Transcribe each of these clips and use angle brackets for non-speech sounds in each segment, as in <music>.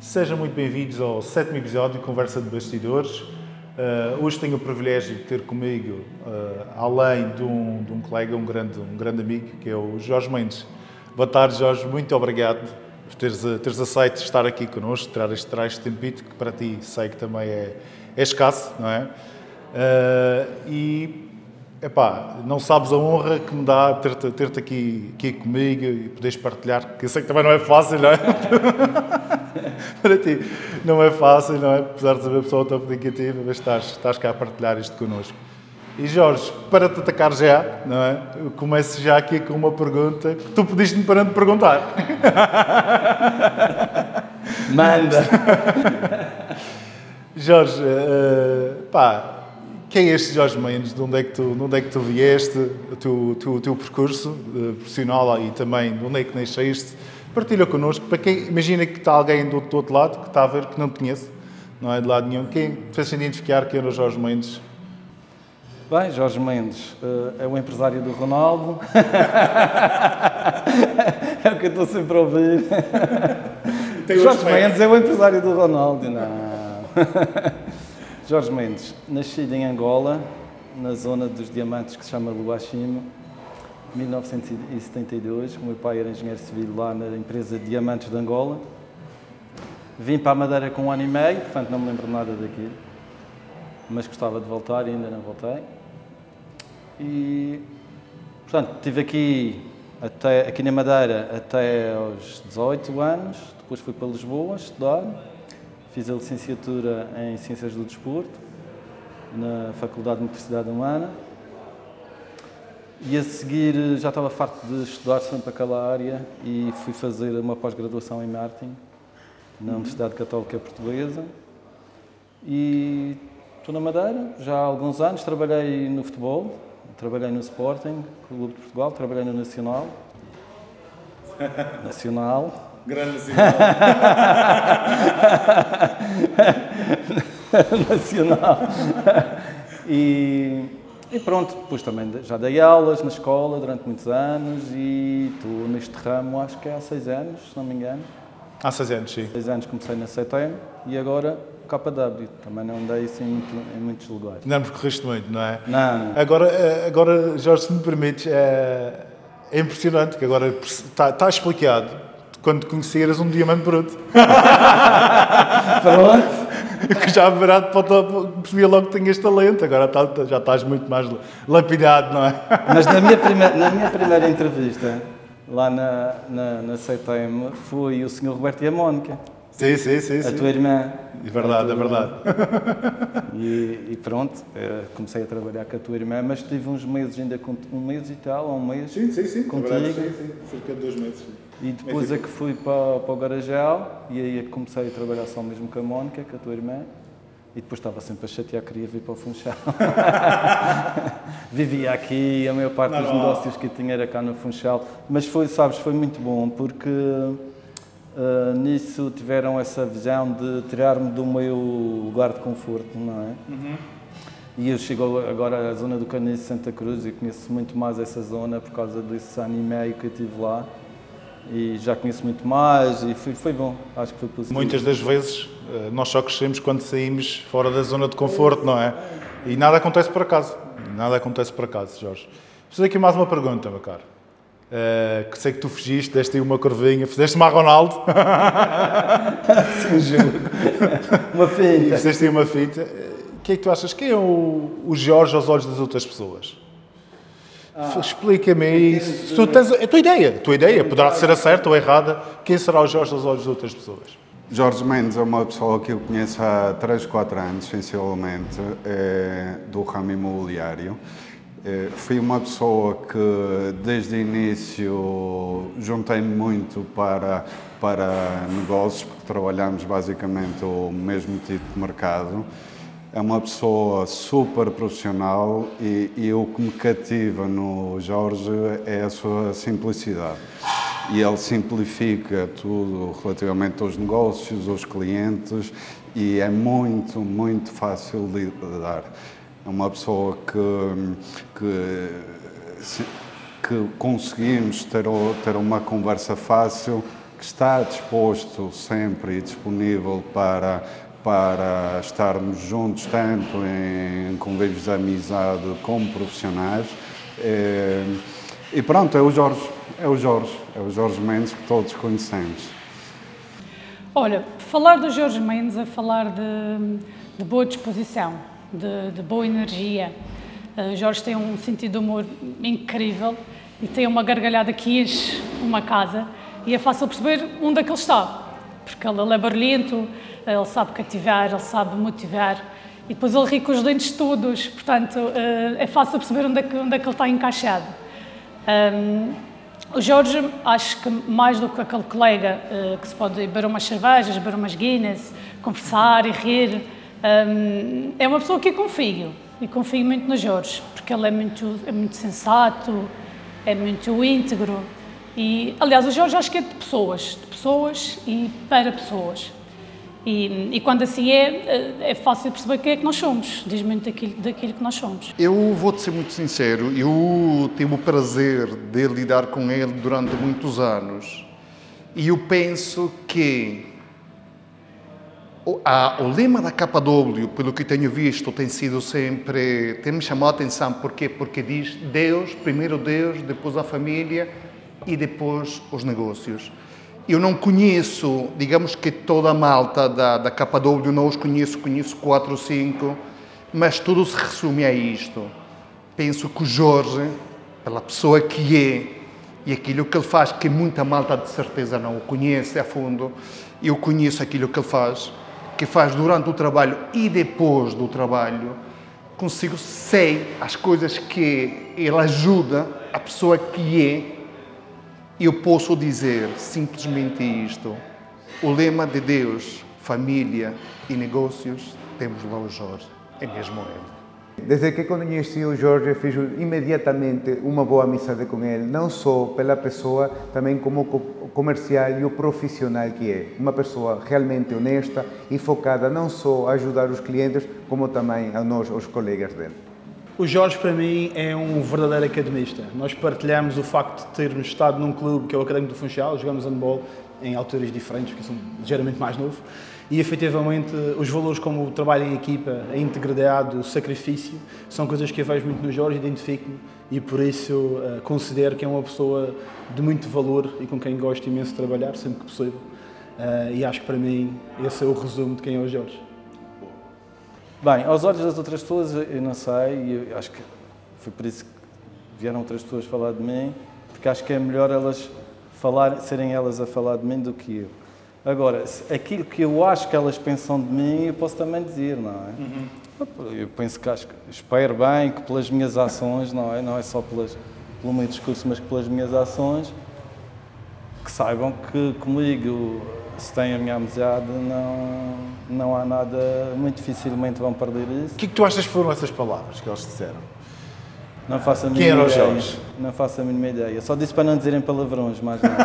Sejam muito bem-vindos ao sétimo episódio de Conversa de Bastidores. Uh, hoje tenho o privilégio de ter comigo, uh, além de um, de um, colega, um grande, um grande amigo, que é o Jorge Mendes. Boa tarde, Jorge. Muito obrigado por teres, teres aceito estar aqui connosco, tirar este, tirar este tempito, que para ti sei que também é, é escasso, não é? Uh, e Epá, não sabes a honra que me dá ter-te ter aqui, aqui comigo e poderes partilhar, que eu sei que também não é fácil, não é? <laughs> <laughs> Para ti, não é fácil, não é? Apesar de saber a pessoa tão comunicativa, mas estás, estás cá a partilhar isto connosco. E Jorge, para te atacar já, não é? Eu começo já aqui com uma pergunta que tu pediste-me para não te perguntar. <laughs> Manda! <laughs> Jorge, uh, pá, quem é este Jorge Mendes? De onde é que tu, de onde é que tu vieste? O teu, teu, teu percurso uh, profissional e também de onde é que nasceste? Partilha connosco. Para quem imagina que está alguém do, do outro lado que está a ver que não te conhece, não é de lado nenhum. Quem fez identificar quem era o Jorge Mendes? Bem, Jorge Mendes uh, é o empresário do Ronaldo. <laughs> é o que eu estou sempre a ouvir. Jorge Mendes é o empresário do Ronaldo, não. <laughs> Jorge Mendes, nascido em Angola, na zona dos diamantes que se chama Luachimo, 1972. O meu pai era engenheiro civil lá na empresa Diamantes de Angola. Vim para a Madeira com um ano e meio, portanto não me lembro nada daquilo, mas gostava de voltar e ainda não voltei. E, portanto, estive aqui, até, aqui na Madeira até aos 18 anos, depois fui para Lisboa estudar Fiz a licenciatura em Ciências do Desporto na Faculdade de Motricidade Humana e a seguir já estava farto de estudar sempre aquela área e fui fazer uma pós-graduação em marketing na Universidade Católica Portuguesa e estou na Madeira já há alguns anos, trabalhei no futebol, trabalhei no Sporting, Clube de Portugal, trabalhei no Nacional, <laughs> Nacional Grande <laughs> Nacional. Nacional. E, e, pronto, depois também já dei aulas na escola durante muitos anos e estou neste ramo acho que é há seis anos, se não me engano. Há seis anos, sim. Seis anos comecei na CTM e agora KW. Também não andei assim muito, em muitos lugares. Não me correste muito, não é? Não. Agora, eh, agora Jorge, se me permites, é, é impressionante que agora está, está explicado quando te conheci eras um diamante bruto. <laughs> <laughs> Pronto. Que <laughs> já virado para o topo, percebia logo que tinhas talento, agora tá, já estás muito mais lapidado, não é? <laughs> Mas na minha primeira, na minha primeira entrevista, lá na, na, na CTM, foi o Sr. Roberto e a Mónica. Sim, sim, sim. A sim. tua irmã. É verdade, é verdade. <laughs> E, e, pronto, eh, comecei a trabalhar com a tua irmã, mas tive uns meses ainda, um mês e tal, um mês sim, sim, sim, contigo. Sim, sim, cerca de dois meses. E depois é que fui para, para o Garajal e aí é que comecei a trabalhar só mesmo com a Mónica, com a tua irmã. E depois estava sempre a chatear, queria vir para o Funchal. <laughs> Vivia aqui, a maior parte não, dos não. negócios que tinha era cá no Funchal. Mas foi, sabes, foi muito bom, porque uh, nisso tiveram essa visão de tirar-me do meu lugar de conforto, não é? Uhum. E eu chego agora à zona do Caniço Santa Cruz e conheço muito mais essa zona por causa desse ano e meio que eu tive lá e já conheço muito mais e foi, foi bom, acho que foi positivo. Muitas das vezes eh, nós só crescemos quando saímos fora da zona de conforto, não é? E nada acontece por acaso, nada acontece por acaso, Jorge. Fazer aqui mais uma pergunta, meu caro. Uh, que sei que tu fugiste, deste aí uma curvinha, fizeste uma Ronaldo. <laughs> Sim, juro. uma fita. Fizeste aí uma fita. O que é que tu achas? Quem é o, o Jorge aos olhos das outras pessoas? Ah, Explica-me isso. Tu tens a tua ideia, a tua ideia, poderá ser a certa ou errada. Quem será o Jorge aos olhos de outras pessoas? Jorge Mendes é uma pessoa que eu conheço há 3, 4 anos, sensivelmente, é, do ramo imobiliário. É, fui uma pessoa que, desde o início, juntei-me muito para, para negócios, porque trabalhamos basicamente o mesmo tipo de mercado é uma pessoa super profissional e, e, o que me cativa no Jorge é a sua simplicidade. E ele simplifica tudo relativamente aos negócios, aos clientes e é muito, muito fácil de lidar. É uma pessoa que, que, que conseguimos ter, ter uma conversa fácil que está disposto sempre e disponível para, para estarmos juntos, tanto em convívios de amizade como profissionais. É, e pronto, é o Jorge, é o Jorge, é o Jorge Mendes que todos conhecemos. Olha, falar do Jorge Mendes é falar de, de boa disposição, de, de boa energia. Uh, Jorge tem um sentido de humor incrível e tem uma gargalhada que enche uma casa e é fácil perceber onde é que ele está, porque ele, é barulhento, ele sabe cativar, ele sabe motivar e depois ele ri com os dentes todos, portanto uh, é fácil perceber onde é que, onde é que ele está encaixado. Um, o Jorge, acho que mais do que aquele colega uh, que se pode beber umas cervejas, beber umas Guinness, conversar e rir, um, é uma pessoa que eu confio. E confio muito no Jorge, porque ele é muito, é muito sensato, é muito íntegro. E, aliás, o Jorge acho que é de pessoas, de pessoas e para pessoas. E, e, quando assim é, é fácil perceber quem é que nós somos, diz muito daquilo, daquilo que nós somos. Eu vou-te ser muito sincero, eu tive o prazer de lidar com ele durante muitos anos e eu penso que o, a, o lema da KW, pelo que tenho visto, tem sido sempre, tem me chamado a atenção, porquê? Porque diz Deus, primeiro Deus, depois a família e depois os negócios. Eu não conheço, digamos que toda a malta da, da KW, não os conheço, conheço quatro ou cinco, mas tudo se resume a isto. Penso que o Jorge, pela pessoa que é e aquilo que ele faz, que muita malta de certeza não o conhece a fundo, eu conheço aquilo que ele faz, que faz durante o trabalho e depois do trabalho, consigo, sei as coisas que ele ajuda a pessoa que é eu posso dizer simplesmente isto: o lema de Deus, família e negócios, temos lá o Jorge, é mesmo ele. Desde que conheci o Jorge, fiz imediatamente uma boa amizade com ele, não só pela pessoa, também como comercial e o profissional que é. Uma pessoa realmente honesta e focada não só a ajudar os clientes, como também a nós, os colegas dele. O Jorge, para mim, é um verdadeiro academista. Nós partilhamos o facto de termos estado num clube que é o Académico do Funchal, jogamos handball em alturas diferentes, porque sou ligeiramente mais novo, e efetivamente os valores como o trabalho em equipa, a integridade, o sacrifício, são coisas que eu vejo muito no Jorge, identifico-me e por isso uh, considero que é uma pessoa de muito valor e com quem gosto imenso de trabalhar, sempre que possível. Uh, e acho que para mim esse é o resumo de quem é o Jorge. Bem, aos olhos das outras pessoas, eu não sei, eu acho que foi por isso que vieram outras pessoas falar de mim, porque acho que é melhor elas falar, serem elas a falar de mim do que eu. Agora, aquilo que eu acho que elas pensam de mim, eu posso também dizer, não é? Uhum. Eu penso que acho, espero bem que pelas minhas ações, não é? Não é só pelas, pelo meu discurso, mas que pelas minhas ações, que saibam que comigo se têm a minha amizade, não, não há nada, muito dificilmente vão perder isso. O que é que tu achas que foram essas palavras que eles disseram? Não faço a mínima Quem era o Jorge? Não faço a mínima ideia. Só disse para não dizerem palavrões, mais nada.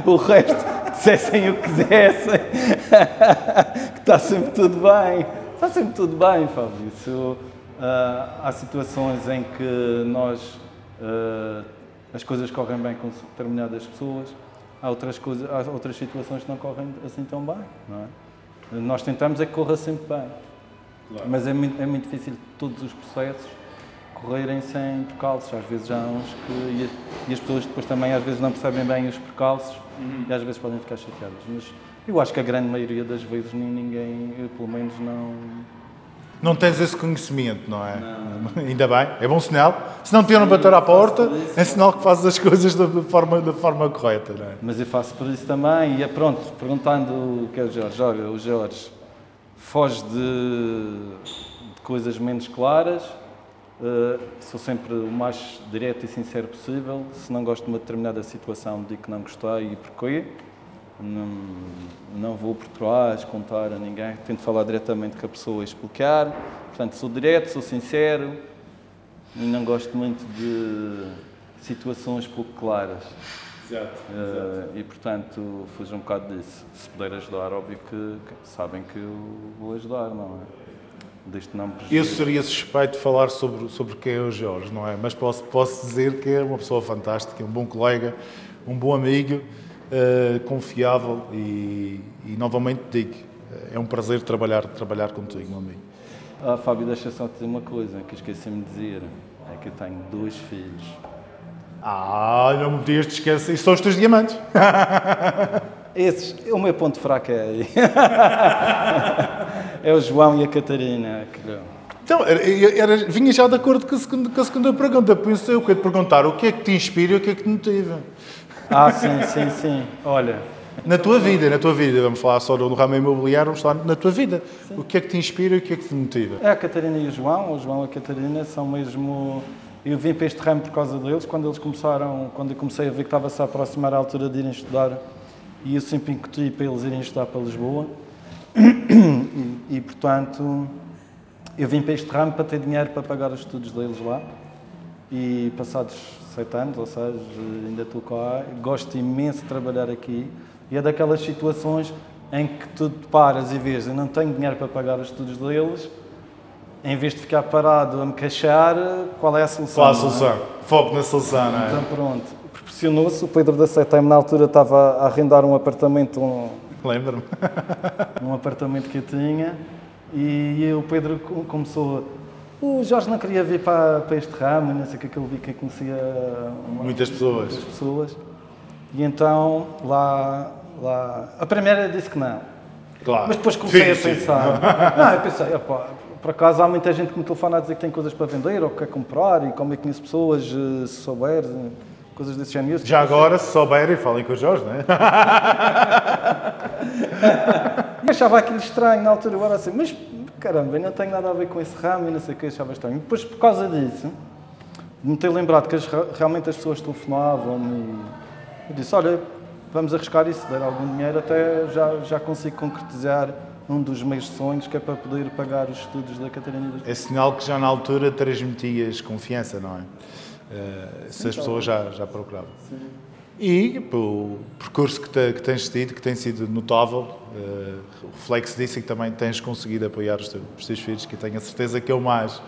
<laughs> o resto, dissessem o que quisessem. <laughs> que está sempre tudo bem. Está sempre tudo bem, Fábio. Isso, uh, há situações em que nós, uh, as coisas correm bem com determinadas pessoas há outras, coisas, há outras situações que não correm assim tão bem. Não é? Nós tentamos é que corra sempre bem. Claro. Mas é muito, é muito difícil todos os processos correrem sem percalços. Às vezes há uns que. E as pessoas depois também às vezes não percebem bem os percalços uhum. e às vezes podem ficar chateadas. Mas eu acho que a grande maioria das vezes ninguém, eu pelo menos não não tens esse conhecimento, não é? Não. <laughs> Ainda bem, é bom sinal. Se não te iam bater à porta, é sinal que fazes as coisas da forma, da forma correta, não é? Mas eu faço por isso também, e é pronto, perguntando o que é o Jorge, olha, o Jorge foge de, de coisas menos claras, uh, sou sempre o mais direto e sincero possível, se não gosto de uma determinada situação, digo que não gostei e porquê. Não, não vou por trás contar a ninguém, tento falar diretamente com a pessoa e explicar. Portanto, sou direto, sou sincero e não gosto muito de situações pouco claras. Exato, uh, E, portanto, fujo um bocado disso. Se puder ajudar, óbvio que, que sabem que eu vou ajudar, não é? Deste não eu seria suspeito de falar sobre, sobre quem é o Jorge, não é? Mas posso, posso dizer que é uma pessoa fantástica, um bom colega, um bom amigo, uh, confiável e, e, novamente digo, é um prazer trabalhar, trabalhar contigo, meu amigo. Ah, Fábio, deixa só te dizer uma coisa que esqueci-me de dizer. É que eu tenho dois filhos. Ah, não me dias, esquece. Isso são os teus diamantes. <laughs> Esses, o meu ponto fraco é aí. <laughs> é o João e a Catarina. Que... Então, era, era, vinha já de acordo com a, segunda, com a segunda pergunta. Isso eu quero te perguntar o que é que te inspira e o que é que te motiva. Ah, sim, sim, sim. Olha. Na tua vida, na tua vida, vamos falar só do ramo imobiliário, vamos falar na tua vida. Sim. O que é que te inspira e o que é que te motiva? É a Catarina e o João. O João e a Catarina são mesmo. Eu vim para este ramo por causa deles. Quando eles começaram, quando eu comecei a ver que estava-se a aproximar a altura de irem estudar e eu sempre incuti para eles irem estudar para Lisboa. E, e, portanto, eu vim para este ramo para ter dinheiro para pagar os estudos deles lá. E passados sete anos, ou seja, ainda estou cá, gosto imenso de trabalhar aqui. E é daquelas situações em que tu paras e vês, eu não tenho dinheiro para pagar os estudos deles, em vez de ficar parado a me queixar, qual é a solução? Qual a solução? É? Foco na solução, não é? Então pronto proporcionou-se. O Pedro da Setembro, na altura, estava a arrendar um apartamento. Um, Lembro-me. <laughs> um apartamento que eu tinha. E o Pedro começou. O Jorge não queria vir para, para este ramo, não sei o que, que ele vi que conhecia uma, muitas pessoas. Muitas pessoas. E então lá, lá. A primeira disse que não. Claro. Mas depois comecei sim, a pensar. <laughs> Não, eu pensei, opa, por acaso há muita gente que me telefona a dizer que tem coisas para vender ou que quer comprar e como é que conheço pessoas, eh, se souber coisas desse género. Já agora, se souberem, falem com o Jorge, não é? <laughs> e achava aquilo estranho na altura, agora assim, mas caramba, eu não tenho nada a ver com esse ramo e não sei o que, achava estranho. E depois, por causa disso, me ter lembrado que as, realmente as pessoas telefonavam e eu disse, olha, vamos arriscar isso, der algum dinheiro, até já, já consigo concretizar um dos meus sonhos, que é para poder pagar os estudos da Catarina. É sinal que já na altura transmitias confiança, não é? Uh, se as pessoas já, já procuravam. Sim. E o percurso que, te, que, tens tido, que tem sido notável, uh, o Flex disse que também tens conseguido apoiar os teus, os teus, filhos, que tenho a certeza que é o mais,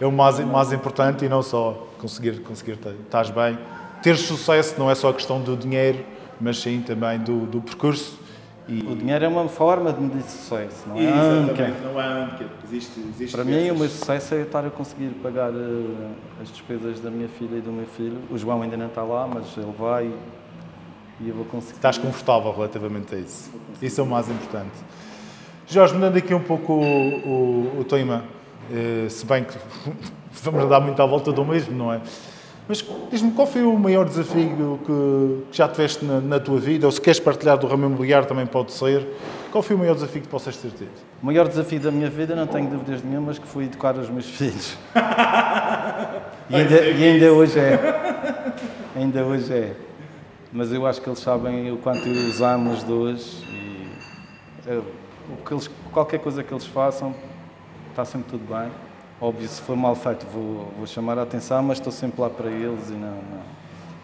é o mais, mais importante e não só conseguir, conseguir estás bem. Ter sucesso não é só questão do dinheiro, mas sim também do, do percurso e... O dinheiro é uma forma de medir sucesso, não é? Exatamente, não é. Existe, existe Para mim, o meu sucesso é estar a conseguir pagar uh, as despesas da minha filha e do meu filho. O João ainda não está lá, mas ele vai e eu vou conseguir. Estás confortável relativamente a isso. Isso é o mais importante. Jorge, mudando aqui um pouco o, o, o tema, uh, se bem que <laughs> vamos dar muito à volta do mesmo, não é? Mas diz-me, qual foi o maior desafio que, já tiveste na, na, tua vida? Ou se queres partilhar do ramo imobiliário também pode ser. Qual foi o maior desafio que possas ter tido? O maior desafio da minha vida, não tenho dúvidas nenhumas, que foi educar os meus filhos. <laughs> e, ainda, e ainda hoje é. Ainda hoje é. Mas eu acho que eles sabem o quanto eu os amo os dois e eu, o que eles, qualquer coisa que eles façam está sempre tudo bem. Óbvio, se for mal feito, vou, vou chamar a atenção, mas estou sempre lá para eles e não, não.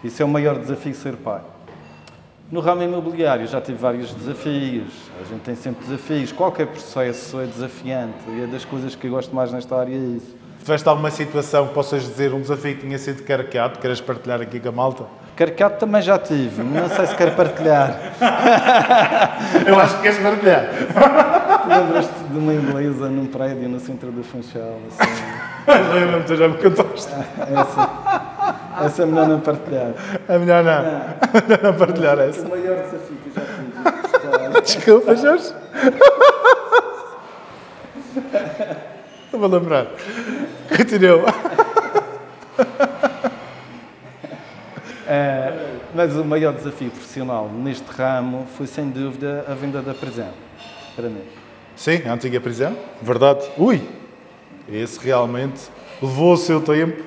Isso é o maior desafio ser pai. No ramo imobiliário já tive vários desafios, a gente tem sempre desafios, qualquer processo é desafiante e é das coisas que eu gosto mais nesta área é isso. Tiveste alguma situação que possas dizer, um desafio que tinha sido carreado, queres partilhar aqui com a malta? Carreado também já tive, não sei se quero partilhar. <laughs> Eu acho que queres partilhar. <laughs> Lembras-te de uma inglesa num prédio no centro do Funchal? Assim... <laughs> Lembro-me, tu já me contaste. Essa, essa é melhor não partilhar. É melhor não. não. não partilhar essa. O maior desafio que eu já tive. Desculpa, Jorge. Não vou lembrar. Continua. É, mas o maior desafio profissional neste ramo foi, sem dúvida, a venda da prisão para mim. Sim, a antiga prisão, verdade. Ui, esse realmente levou o seu tempo.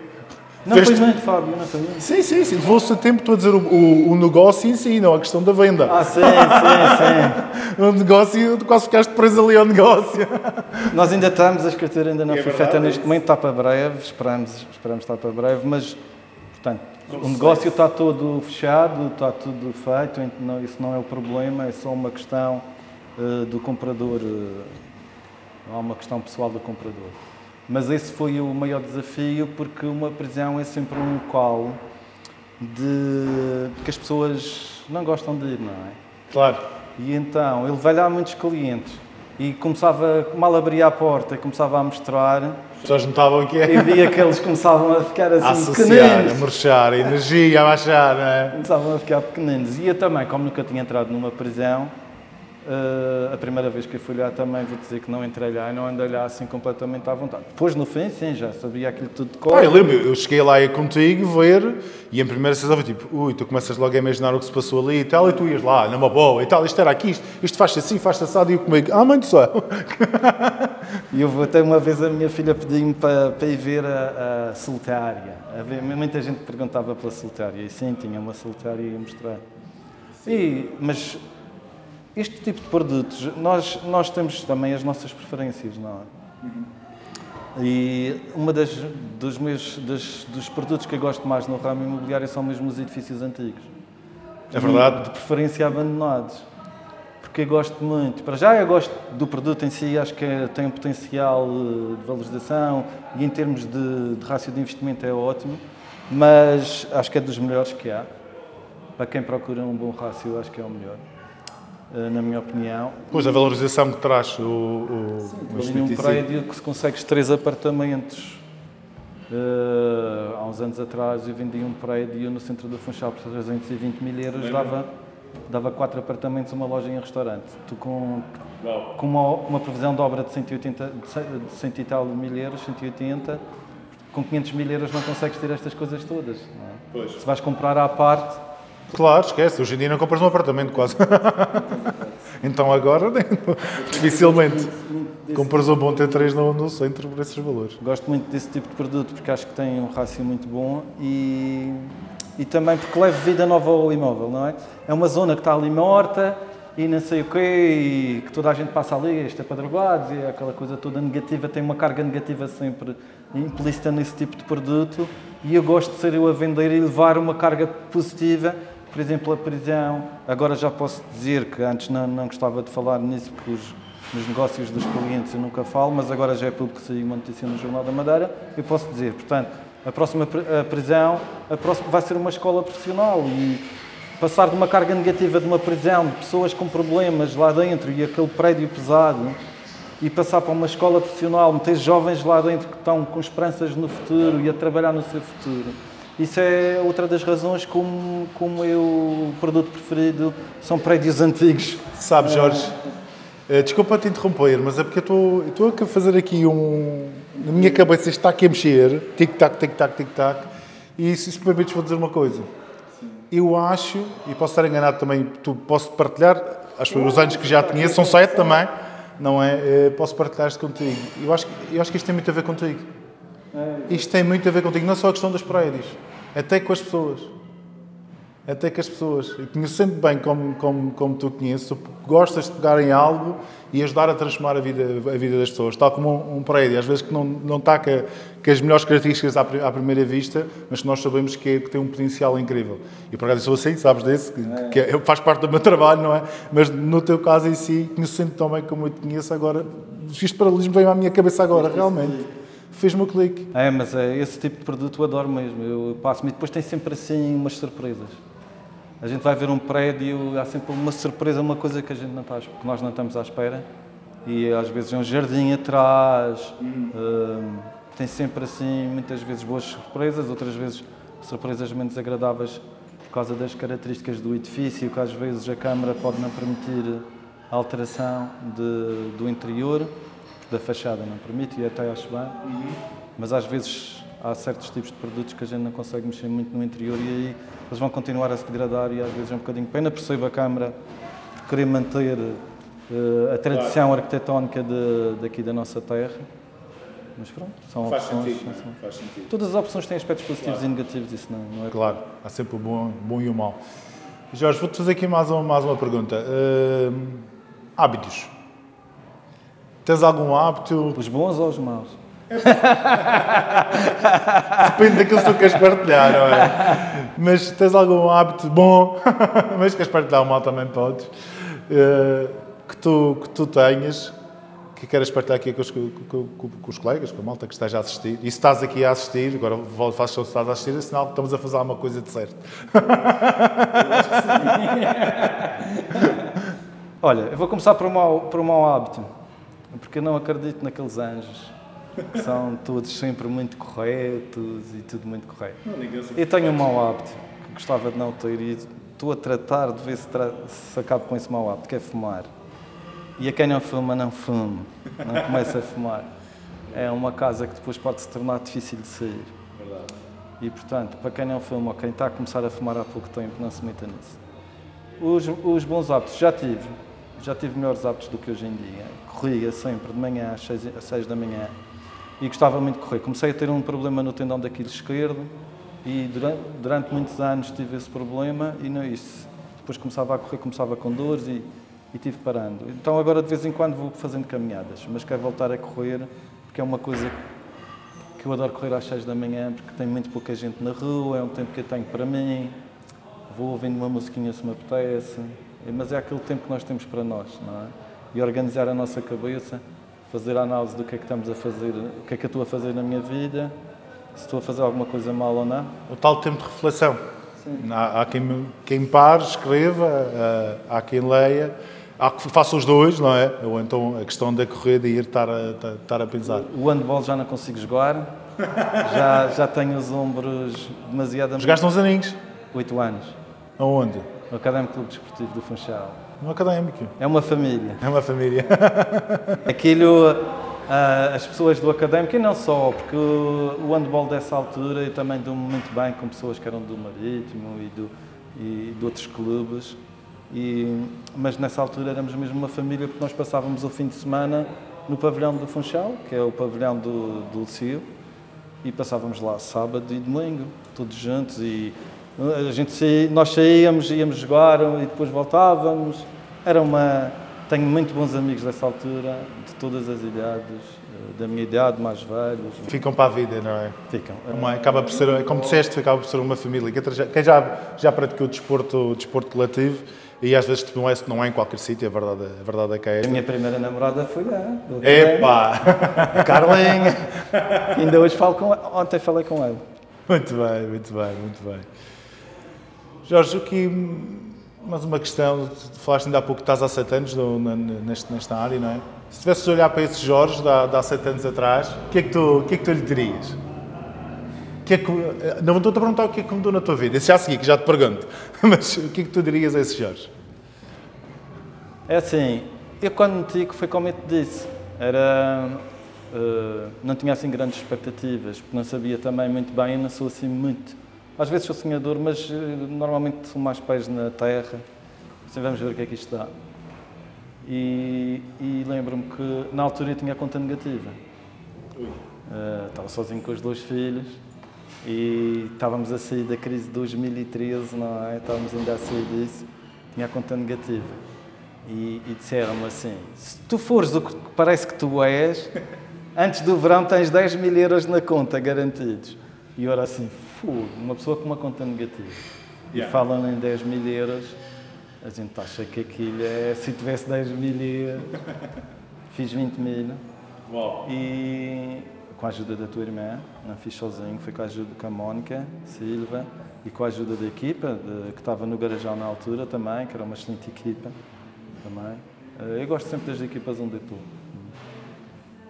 Não Feste... foi muito, Fábio, não foi muito. Sim, sim, sim. Levou o seu tempo, estou a dizer, o, o, o negócio em si, não a questão da venda. Ah, sim, sim, sim. <laughs> o negócio, quase ficaste preso ali ao negócio. <laughs> Nós ainda estamos, a escritura ainda não é foi feita neste momento, está para breve, esperamos, esperamos estar para breve, mas, portanto, o negócio está todo fechado, está tudo feito, então isso não é o problema, é só uma questão uh, do comprador, uh, não é uma questão pessoal do comprador. Mas esse foi o maior desafio, porque uma prisão é sempre um local de que as pessoas não gostam de ir, não é? Claro. E então ele vai lá a muitos clientes e começava, mal abria a porta e começava a mostrar As pessoas notavam que e via que eles começavam a ficar <laughs> a assim associar, a pequeninos. murchar, a energia, a baixar, não é? Começavam a ficar pequeninos. E eu também, como nunca tinha entrado numa prisão, eh, a primeira vez que eu fui lá também vou dizer que não entrei lá e não andei lá assim completamente à vontade. Depois no fim, sim, já sabia aquilo tudo de cor. Ah, eu lembro, eu cheguei lá aí contigo ver e em primeira sessão foi tipo, ui, tu começas logo a imaginar o que se passou ali e tal, e tu ias lá, numa boa e tal, isto era aqui, isto, isto faz assim, faz assado, e eu comigo, ah, mãe do céu. <laughs> E eu até uma vez a minha filha pediu-me para, para ir ver a, a solitária. A ver, muita gente perguntava pela solitária e sim, tinha uma solitária e ia mostrar. E, mas este tipo de produtos, nós, nós temos também as nossas preferências, não é? E uma das dos meus das, dos produtos que eu gosto mais no ramo imobiliário são mesmo os edifícios antigos. É verdade. E, de preferência abandonados. Porque eu gosto muito. Para já eu gosto do produto em si, acho que é- tem um potencial eh, de valorização e em termos de, de rácio de investimento é ótimo, mas acho que é dos melhores que há. Para quem procura um bom rácio, acho que é o melhor, na minha opinião. Pois, a valorização que traz o, o, o Ali num prédio que se consegues três apartamentos. Eh, há uns anos atrás eu vendi um prédio no centro do Funchal por 320 mil euros, dava, dava quatro apartamentos, uma loja e um restaurante. Tu com, com uma, uma previsão de obra de 180, de cem- de 100 e tal mil euros, 180, com 500 mil euros não consegues ter estas coisas todas. não é? Se vais comprar à parte, Claro, esquece, hoje em dia não compras um apartamento quase. <laughs> então agora, nem- dificilmente. Compras um bom T3 no, no centro por esses valores. Gosto muito desse tipo de produto porque acho que tem um rácio muito bom e, e também porque leva vida nova ao imóvel, não é? É uma zona que está ali morta e não sei o quê, e que toda a gente passa ali, este padrogados e aquela coisa toda negativa, tem uma carga negativa sempre implícita nesse tipo de produto e eu gosto de ser eu a vender e levar uma carga positiva, por exemplo, a prisão. Agora já posso dizer que antes não, não gostava de falar nisso porque os, nos negócios dos clientes eu nunca falo, mas agora já é público que saiu uma notícia no Jornal da Madeira, eu posso dizer, portanto, a próxima a prisão a próxima vai ser uma escola profissional e passar de uma carga negativa de uma prisão, de pessoas com problemas lá dentro e aquele prédio pesado, e passar para uma escola profissional, meter jovens lá dentro que estão com esperanças no futuro e a trabalhar no seu futuro. Isso é outra das razões como, como eu, o produto preferido são prédios antigos. Sabes, Jorge, eh, desculpa te interromper, mas é porque eu estou- a fazer aqui um. Na minha cabeça está aqui a mexer, tic-tac, tic-tac, tic-tac, e se me permites, vou dizer uma coisa. Eu acho, e posso estar enganado também, tu posso partilhar, acho que os anos que já conheço, são sete também, não é? Eh, Posso partilhar isto contigo. Eu acho, eu acho que isto tem muito a ver contigo. Isto tem muito a ver contigo, não só a questão dos prédios, até com as pessoas. Até que as pessoas, eu conheço sempre bem como, como, como tu conheces, tu gostas de pegar em algo e ajudar a transformar a vida, a vida das pessoas. Tal como um, um prédio, às vezes que não, não está com, com as melhores características à, à primeira vista, mas que nós sabemos que, é- que tem um potencial incrível. E por acaso eu sou assim, sabes desse, que, que é- faz parte do meu trabalho, não é? Mas no teu caso em si, conheço sempre tão bem como eu te conheço agora. Fiz paralelismo veio à minha cabeça agora, realmente. Fez-me o clique. É, mas é, esse tipo de produto eu adoro mesmo. Eu passo-me e depois tem sempre assim umas surpresas. A gente vai ver um prédio, há sempre uma surpresa, uma coisa que a gente não está, que nós não estamos à espera. E às vezes é um jardim atrás. hum, tem sempre assim muitas vezes boas surpresas, outras vezes surpresas menos agradáveis por causa das características do edifício, que às vezes a Câmara pode não permitir alteração de- do interior, da fachada não permite, e até acho bem. Mas às vezes há certos tipos de produtos que a gente não consegue mexer muito no interior e aí eles vão continuar a se degradar e às vezes é um bocadinho pena. Percebo a Câmara por querer manter eh, a tradição arquitetónica de, daqui da nossa terra. Mas pronto, são opções. não são- faz sentido. Todas as opções têm aspectos positivos e negativos, isso não, não é Claro, há sempre o bom, bom e o mau. Jorge, vou-te fazer aqui mais uma, mais uma pergunta. Hum, hábitos. Tens algum hábito? Os bons ou os maus? <laughs> Depende daquilo que tu queres partilhar, não é? Mas tens algum hábito bom, <laughs> mas queres partilhar o mal também podes, eh, que, tu, que tu tenhas que queiras partilhar aqui com os, com, com, com os, colegas, com a malta que esteja a assistir. E se estás aqui a assistir, agora faz só se estás a assistir, é sinal que estamos a fazer alguma coisa de certo. <laughs> Olha, eu vou começar por um mau, por um mau hábito, porque eu não acredito naqueles anjos. que São todos sempre muito corretos e tudo muito correto. Eu tenho um mau hábito que gostava de não ter e estou a tratar de ver se, tra se acabo com esse mau hábito, que é fumar. E a quem não fuma, não fume. Não começa a fumar. É uma casa que depois pode se tornar difícil de sair. Verdade. E, portanto, para quem não fuma ou quem está a começar a fumar há pouco tempo, não se meta nisso. Os, os bons hábitos, já tive. Já tive melhores hábitos do que hoje em dia. Corria sempre de manhã às 6, às 6 da manhã e gostava muito de correr. Comecei a ter um problema no tendão daquilo esquerdo e durante, durante muitos anos tive esse problema e não é isso. Depois começava a correr, começava com dores e e tive parando. Então agora de vez em quando vou fazendo caminhadas, mas quero voltar a correr porque é uma coisa que eu adoro correr às 6 da manhã porque tem muito pouca gente na rua, é um tempo que eu tenho para mim. Vou ouvindo uma musiquinha se me apetece, mas é aquele tempo que nós temos para nós, não é? E organizar a nossa cabeça, fazer a análise do que é que estamos a fazer, o que é que eu estou a fazer na minha vida, se estou a fazer alguma coisa mal ou não. O tal tempo de reflexão. Sim. Há, há quem, quem pare, escreva, há quem leia Há que faça os dois, não é? Ou então a questão da corrida e ir estar a, estar a pensar. O handball já não consigo jogar, <laughs> já, já tenho os ombros demasiado... Jogaste uns aninhos? Oito anos. Aonde? No Académico Clube Desportivo do Funchal. No Académico? É uma família. É uma família. <laughs> Aquilo, uh, as pessoas do Académico, e não só, porque o, o handball dessa altura eu também dou-me muito bem com pessoas que eram do Marítimo e, do, e de outros clubes. E, mas nessa altura éramos mesmo uma família porque nós passávamos o fim de semana no pavilhão do Funchal, que é o pavilhão do, do Lucio, e passávamos lá sábado e domingo, todos juntos. E a gente saía, nós saíamos, íamos jogar e depois voltávamos. Era uma. Tenho muito bons amigos dessa altura, de todas as idades, eh, da minha idade, mais velhos. Ficam para a vida, não é? Ficam. Uma, acaba por ser, como disseste, acaba por ser uma família. Quem já, já praticou desporto, desporto coletivo e às vezes não é, não é em qualquer sítio, a verdade, a verdade é que é esta. A minha primeira namorada foi lá. Epá! A Carlinha! <laughs> Ainda hoje falo com ela. Ontem falei com ela. Muito bem, muito bem, muito bem. Jorge, aqui mais uma questão. Falaste ainda há pouco que estás há sete anos no, neste, nesta área, não é? Se tivesses de olhar para esse Jorge de há, de há sete anos atrás, o que é que tu, que é que tu lhe dirias? que é que, não estou-te a perguntar o que é que mudou na tua vida, esse já segui, que já te pergunto. <laughs> Mas o que é que tu dirias a esse Jorge? É assim, eu quando me digo foi como eu te disse, era, uh, não tinha assim grandes expectativas, porque não sabia também muito bem, e não sou assim muito. Às vezes sou sonhador, mas uh, normalmente sou mais pés na terra. Assim, vamos ver o que é que isto dá. E, e lembro-me que na altura eu tinha conta negativa. Uh, estava sozinho com os dois filhos e estávamos a sair da crise de 2013, não é? Estávamos ainda a sair disso, tinha a conta negativa. E, e disseram-me assim: se tu fores o que parece que tu és, antes do verão tens 10 mil euros na conta garantidos. E eu era assim: fogo, uma pessoa com uma conta negativa. Yeah. E falam em 10 mil euros, a gente acha que aquilo é. Se tivesse 10 mil euros, fiz 20 mil. Uau. E com a ajuda da tua irmã, não fiz sozinho, foi com a ajuda com a Mónica Silva e com a ajuda da equipa, de, que estava no Garajal na altura também, que era uma excelente equipa também. Eh, eu gosto sempre das equipas onde estou.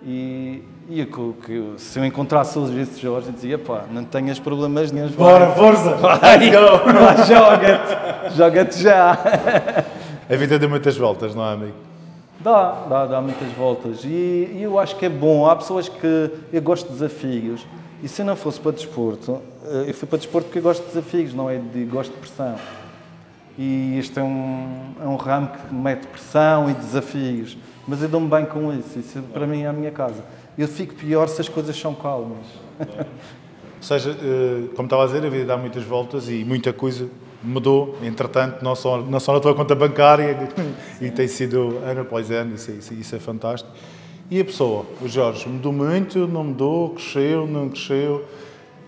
E, e eu, que, se eu encontrasse hoje esse Jorge, eu dizia, pá, não tenhas problemas nenhum. Bora, força! Vai, go! Joga-te! Joga-te já! A vida deu muitas voltas, não é, amigo? Dá, dá, dá muitas voltas. E, e, eu acho que é bom. Há pessoas que. Eu gosto de desafios. E se não fosse para desporto, eh, eu fui para desporto porque eu gosto de desafios, não é de gosto de pressão. E este é um, é um ramo que mete pressão e desafios. Mas eu dou-me bem com isso. Isso para mim é a minha casa. Eu fico pior se as coisas são calmas. Ou seja, eh, como estava a dizer, a vida dá muitas voltas e muita coisa mudou, entretanto, não só, não só na tua conta bancária, <laughs> e tem sido ano após ano, isso, isso, isso, é fantástico. E a pessoa, o Jorge, mudou muito, não mudou, cresceu, não cresceu?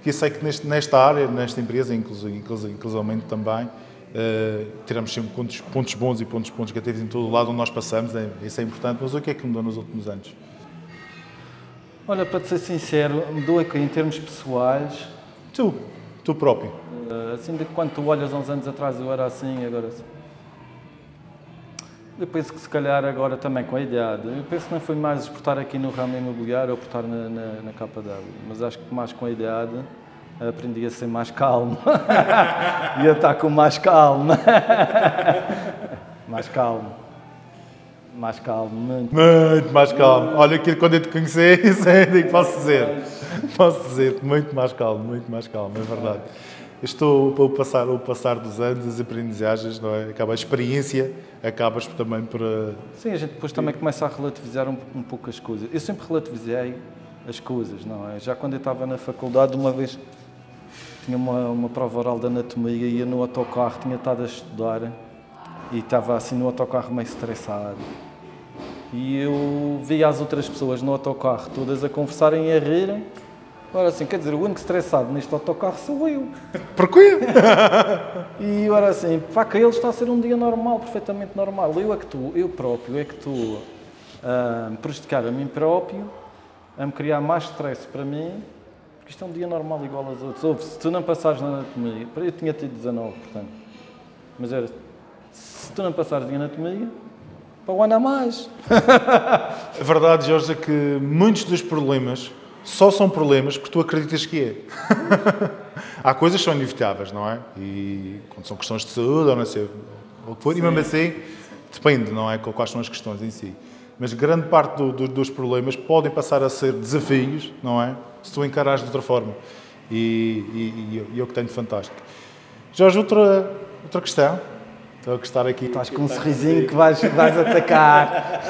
Que eu sei que neste, nesta área, nesta empresa, inclusive, inclusivamente também, Uh, tiramos sempre pontos, pontos, bons e pontos, pontos negativos em todo o lado onde nós passamos, é, isso é importante. Mas o que é que mudou nos últimos anos? Olha, para te ser sincero, mudou aqui em termos pessoais. Tu, tu próprio. Uh, assim, de quando tu olhas uns anos atrás eu era assim, agora assim. Eu penso que se calhar agora também com a idade, eu penso que não foi mais por estar aqui no ramo imobiliário ou por estar na, na, na d'água, mas acho que mais com a idade aprendi a ser mais calmo <laughs> e a estar com mais calma. <laughs> mais calmo. Mais calmo, muito. Muito mais calmo. Olha, que quando eu te conheci, <laughs> isso é que posso dizer. Posso dizer, muito mais calmo, muito mais calmo, é verdade. Estou o passar, o passar dos anos, as aprendizagens, não é? Acaba a experiência, acabas também por. Eh, Sim, a gente depois também começa a relativizar um, um pouco as coisas. Eu sempre relativizei as coisas, não é? Já quando eu estava na faculdade, uma vez tinha uma, uma prova oral de anatomia e ia no autocarro, tinha estado a estudar e estava assim no autocarro meio estressado. E eu via as outras pessoas no autocarro todas a conversarem e a rirem Ora assim, quer dizer, o único estressado neste autocarro sou eu. <laughs> Porquê? <laughs> e eu era assim, pá, que ele está a ser um dia normal, perfeitamente normal. Eu é que estou, eu próprio, é que estou a prejudicar a mim próprio, a me criar mais stress para mim, porque isto é um dia normal igual aos outros. Ouve, se tu não passares na anatomia, eu tinha tido 19, portanto, mas era, se tu não passares de anatomia, para o ano a mais. <laughs> a verdade, Jorge, é que muitos dos problemas só são problemas porque tu acreditas que é. <laughs> Há coisas que são inevitáveis, não é? E quando são questões de saúde ou não sei o que for, sim, e mesmo assim, depende, não é? Quais são as questões em si. Mas grande parte do, do, dos problemas podem passar a ser desafios, não é? Se tu encarares de outra forma. E, e, e é o que tenho de fantástico. Jorge, outra, outra questão. Estou a gostar aqui. Estás com um sorrisinho que vais, vais atacar.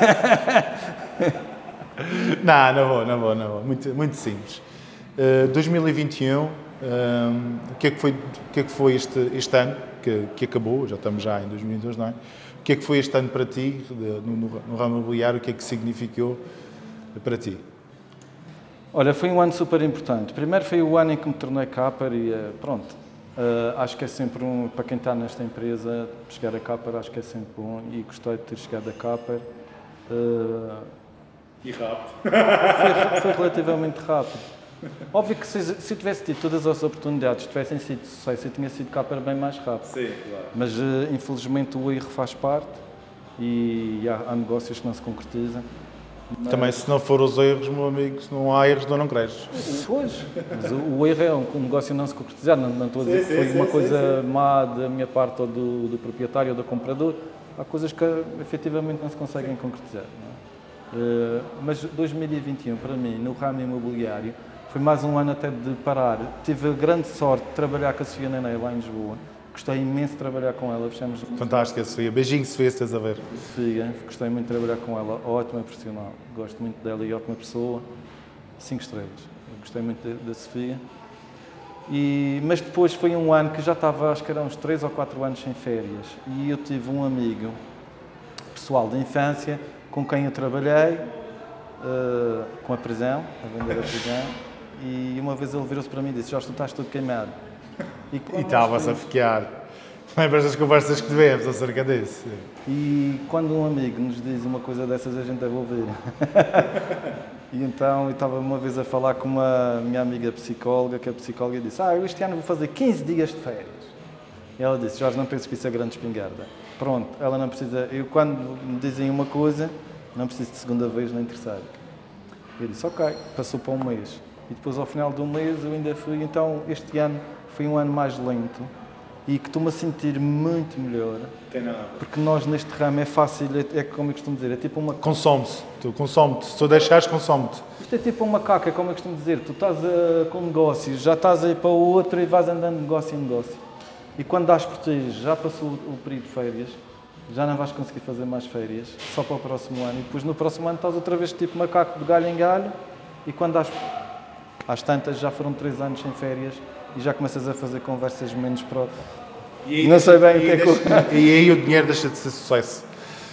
<laughs> não, não vou, não vou, não vou. Muito, muito simples. Uh, 2021, um, o que é que foi, o que é que foi este, este ano que, que acabou? Já estamos já em 2022, não é? O que é que foi este ano para ti, no, no, no ramo imobiliário? O que é que significou para ti? Olha, foi um ano super importante. Primeiro foi o ano em que me tornei capa e eh, pronto. Uh, acho que é sempre um, para quem está nesta empresa, chegar a capa acho que é sempre bom e gostei de ter chegado a capa. Uh, e rápido. Foi, foi, relativamente rápido. Óbvio que se, se eu tivesse tido todas as oportunidades, tivessem sido sucesso, eu tinha sido capa bem mais rápido. Sim, claro. Mas uh, infelizmente o erro faz parte e há, há negócios que não se concretizam. Mas... Também, se não for os erros, meu amigo, se não há erros, não, não cresces. Pois, mas o, o, erro é um, um negócio não se concretizar. Não, não estou a dizer sim, que foi sim, uma sim, coisa má da minha parte ou do, do proprietário ou do comprador. Há coisas que efetivamente não se conseguem concretizar. Uh, mas 2021, para mim, no ramo imobiliário, foi mais um ano até de parar. Tive a grande sorte de trabalhar com a Sofia Nenê lá em Lisboa. Gostei imenso de trabalhar com ela. Fechamos... Fantástica, Sofia. Beijinho, Sofia, estás a ver. Sofia, gostei muito de trabalhar com ela. Ótima profissional. Gosto muito dela e ótima pessoa. Cinco estrelas. Gostei muito da Sofia. E, mas depois foi um ano que já estava, acho que eram uns três ou quatro anos sem férias. E eu tive um amigo pessoal de infância com quem eu trabalhei, uh, com a prisão, a vender a prisão, <laughs> e uma vez ele virou-se para mim e disse: Jorge, tu estás todo queimado. E estava-se a fiquear. Lembras das conversas que tivemos acerca disso? E quando um amigo nos diz uma coisa dessas, a gente deve ouvir. <laughs> e então eu estava uma vez a falar com uma minha amiga psicóloga, que é psicóloga, e disse: Ah, eu este ano vou fazer 15 dias de férias. E ela disse: Jorge, não penses que isso é grande espingarda. Pronto, ela não precisa. Eu, quando me dizem uma coisa, não preciso de segunda vez nem terceira. Eu disse: Ok, passou para um mês. E depois, ao final do mês, eu ainda fui. Então, este ano foi um ano mais lento e que estou-me a sentir muito melhor. Tem nada. Porque nós, neste ramo, é fácil, é, é como eu costumo dizer, é tipo uma. Consome-se, tu consome-te. Se tu deixares, consome-te. Isto é tipo uma caca, é como eu costumo dizer. Tu estás a, com negócios, já estás aí para o outro e vais andando de negócio em negócio. E quando dás por ti, já passou o período de férias, já não vais conseguir fazer mais férias, só para o próximo ano. E depois no próximo ano estás outra vez tipo macaco de galho em galho, e quando dás às tantas já foram três anos sem férias e já começas a fazer conversas menos próximas. Não sei bem o que é que. E aí o dinheiro deixa de ser sucesso,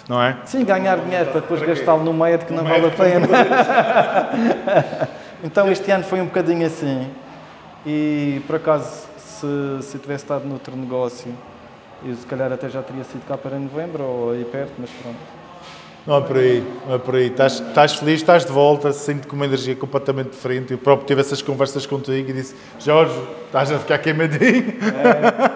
não é? Sim, ganhar dinheiro para depois gastá-lo no meio de que não vale a pena. <laughs> então este ano foi um bocadinho assim. E por acaso se, se tivesse estado noutro negócio, Eu se calhar até já teria sido cá para novembro ou aí perto, mas pronto. Não é por aí, não é por aí. Estás, estás feliz, estás de volta, sinto com uma energia completamente diferente. Eu próprio tive essas conversas contigo e disse: Jorge, estás a ficar queimadinho.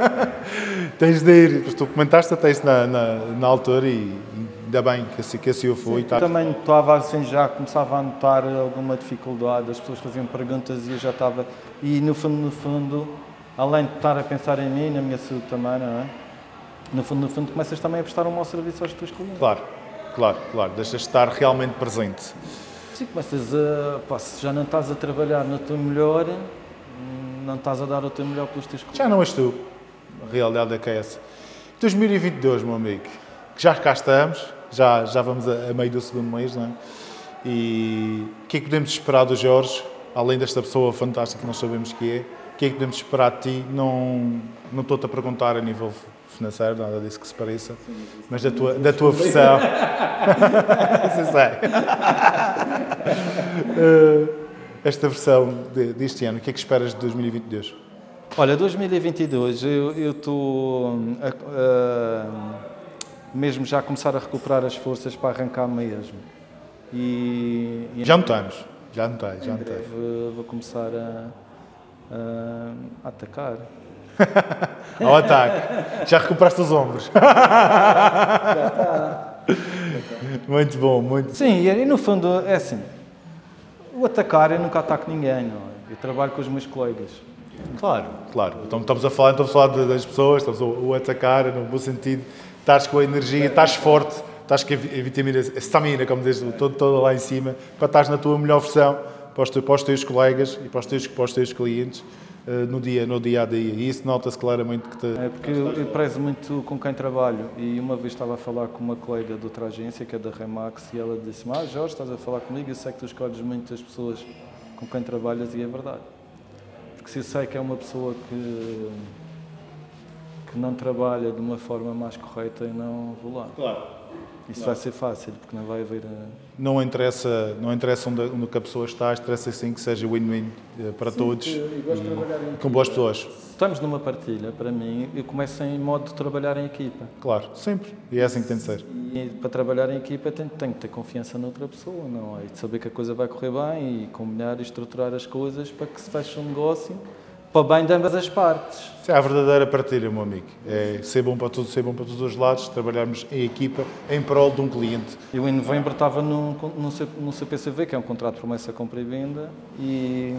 <laughs> Tens de ir. Tu comentaste até isso na, na, na altura e ainda bem que assim, que assim eu fui. Tá- Também estava assim, já começava a notar alguma dificuldade, as pessoas faziam perguntas e eu já estava. E no fundo, no fundo, além de estar a pensar em mim, na minha saúde também, não é? No fundo, no fundo, começas também a prestar um mau serviço aos teus clientes. Claro, claro, claro. Deixas de estar realmente presente. Sim, começas a. Pá, se já não estás a trabalhar no teu melhor, não estás a dar o teu melhor pelos teus clientes. Já não és tu. A realidade é que é essa. 2022, meu amigo, que já cá estamos, já, já vamos a, a meio do segundo mês, não é? E o que é que podemos esperar do Jorge, além desta pessoa fantástica que nós sabemos que é? O que é que podemos esperar de ti? Não, não estou-te a perguntar a nível financeiro, nada disso que se pareça, mas da tua, da tua versão. <laughs> Isso sei. <laughs> Eh, Esta versão de- deste ano, o que é que esperas de 2022? Olha, 2022, eu estou mesmo já a começar a recuperar as forças para arrancar mesmo. E, e Já notamos, já notei, já notei. vou começar a- a atacar. <laughs> Ao ataque. Já recuperaste os ombros. <laughs> Muito bom, muito. Sim, e, no fundo é assim. O atacar, eu nunca ataco ninguém, não é? Eu trabalho com os meus colegas. Claro, claro. Então estamos a falar, estamos a falar das pessoas, estamos a, a atacar no bom sentido. Estás com a energia, estás forte, estás com a vi- a vitamina, a stamina, como diz, todo, todo lá em cima, para estás na tua melhor versão para os, teus, para os teus colegas e para os teus, para os teus clientes no, dia, no dia a dia. E isso nota-se claramente que te, É porque eu, eu prezo muito com quem trabalho e uma vez estava a falar com uma colega de outra agência, que é da Remax, e ela disse-me, ah Jorge, estás a falar comigo, eu sei que tu escolhes muito as pessoas com quem trabalhas e é verdade. Porque se eu sei que é uma pessoa que, que não trabalha de uma forma mais correta, eu não vou lá. Claro. Isso vai ser fácil, porque não vai haver... eh, Não interessa, não interessa onde, onde a pessoa está, interessa sim que seja win-win eh, para todos e com boas pessoas. Se estamos numa partilha, para mim, eu começo em modo de trabalhar em equipa. Claro, sempre. E é assim que tem de ser. E para trabalhar em equipa tenho, tenho que ter confiança noutra pessoa, não é? E de saber que a coisa vai correr bem e combinar e estruturar as coisas para que se feche um negócio para bem de ambas as partes. Isso é a verdadeira partilha, meu amigo. É ser bom para todos, ser bom para todos os lados, trabalharmos em equipa em prol de um cliente. Eu em novembro estava num, num, num CPCV, que é um contrato de promessa, compra e venda, e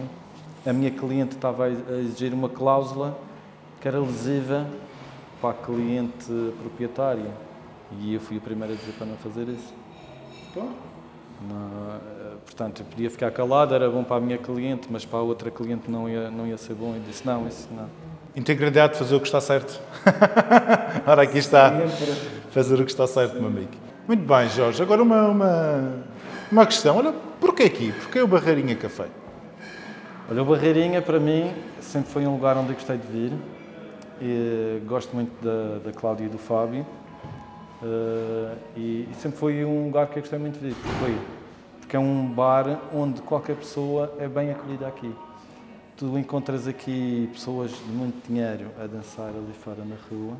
a minha cliente estava a a exigir uma cláusula que era lesiva para a cliente proprietária. E eu fui o primeiro a dizer para não fazer isso. Não, eh, portanto, eu podia ficar calado, era bom para a minha cliente, mas para a outra cliente não ia, não ia ser bom. E disse: não, isso não. Integridade, fazer o que está certo. <laughs> Ora, aqui está. Fazer o que está certo, meu amigo. Muito bem, Jorge. Agora uma, uma, uma questão. Olha, porquê aqui? Porquê o Barreirinha Café? Olha, o Barreirinha, para mim, sempre foi um lugar onde eu gostei de vir. E, gosto muito da, da Cláudia e do Fábio. Eh, e, e sempre foi um lugar que eu gostei muito de vir. Porquê? Porque é um bar onde qualquer pessoa é bem acolhida aqui. Tu encontras aqui pessoas de muito dinheiro a dançar ali fora na rua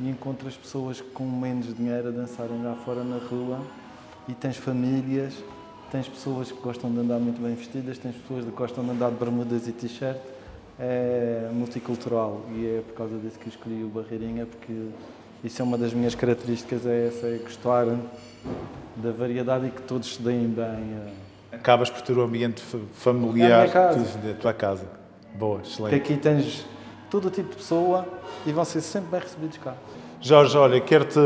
e encontras pessoas com menos dinheiro a dançarem lá fora na rua e tens famílias, tens pessoas que gostam de andar muito bem vestidas, tens pessoas que gostam de andar de bermudas e t-shirt. É multicultural e é por causa disso que escolhi o Barreirinha, porque isso é uma das minhas características, é essa, é gostar da variedade e que todos se deem bem. é. Acabas por ter um ambiente É familiar da tua casa. Boa, excelente. aqui tens todo o tipo de pessoa e vão ser sempre bem recebidos cá. Jorge, olha, quero-te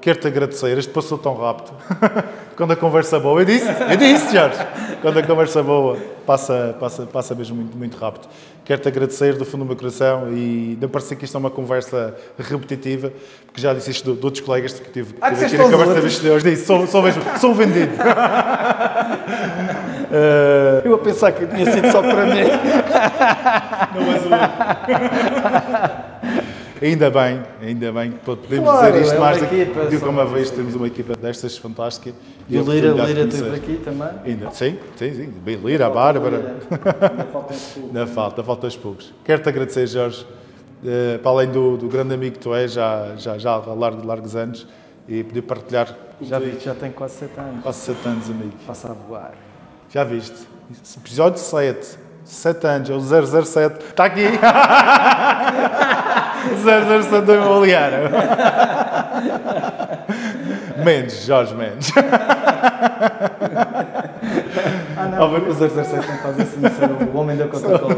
quero -te agradecer. Este passou tão rápido. <laughs> Quando a conversa boa, eu disse, eu disse, Jorge. Quando a conversa boa, passa, passa, passa mesmo muito, muito rápido. Quero-te agradecer do fundo do meu coração e não parecer que isto é uma conversa repetitiva, porque já disse isto de, de outros colegas que tive, Ah, tive aqui na conversa de bastidores. Disse, sou, sou mesmo, sou vendido. <laughs> Eh, Eu a pensar que tinha sido só para mim. Não és o. <laughs> Ainda bem, ainda bem que podemos Claro, dizer isto é mais equipa, do que uma vez temos uma equipa destas fantástica. E o Lira, Lira esteve aqui também. Ainda, sim, sim, sim. Bem, Lira, a Bárbara. Ainda faltam pouco. Ainda falta, falta os poucos. Quero-te agradecer, Jorge. eh, para além do, do grande amigo que tu és, já, já, já há largos, largos anos, e poder partilhar Já vi já tem quase 7 anos. quase 7 anos, amigo. Passa a voar. Já viste? Episódio 7. 7 anos, é o 007. Está aqui! <laughs> 007 do imobiliário. <laughs> Mendes, Jorge Mendes. Ah, não, o 007 não faz assim, o homem da Coca-Cola.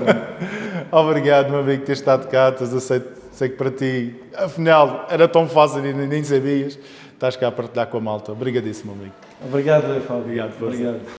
<laughs> Obrigado, meu amigo, por ter estado cá. A sei, sei que para ti, afinal, era tão fácil e nem sabias. Estás cá a partilhar com a malta. Obrigadíssimo, amigo. Obrigado, Fábio. Obrigado. Obrigado.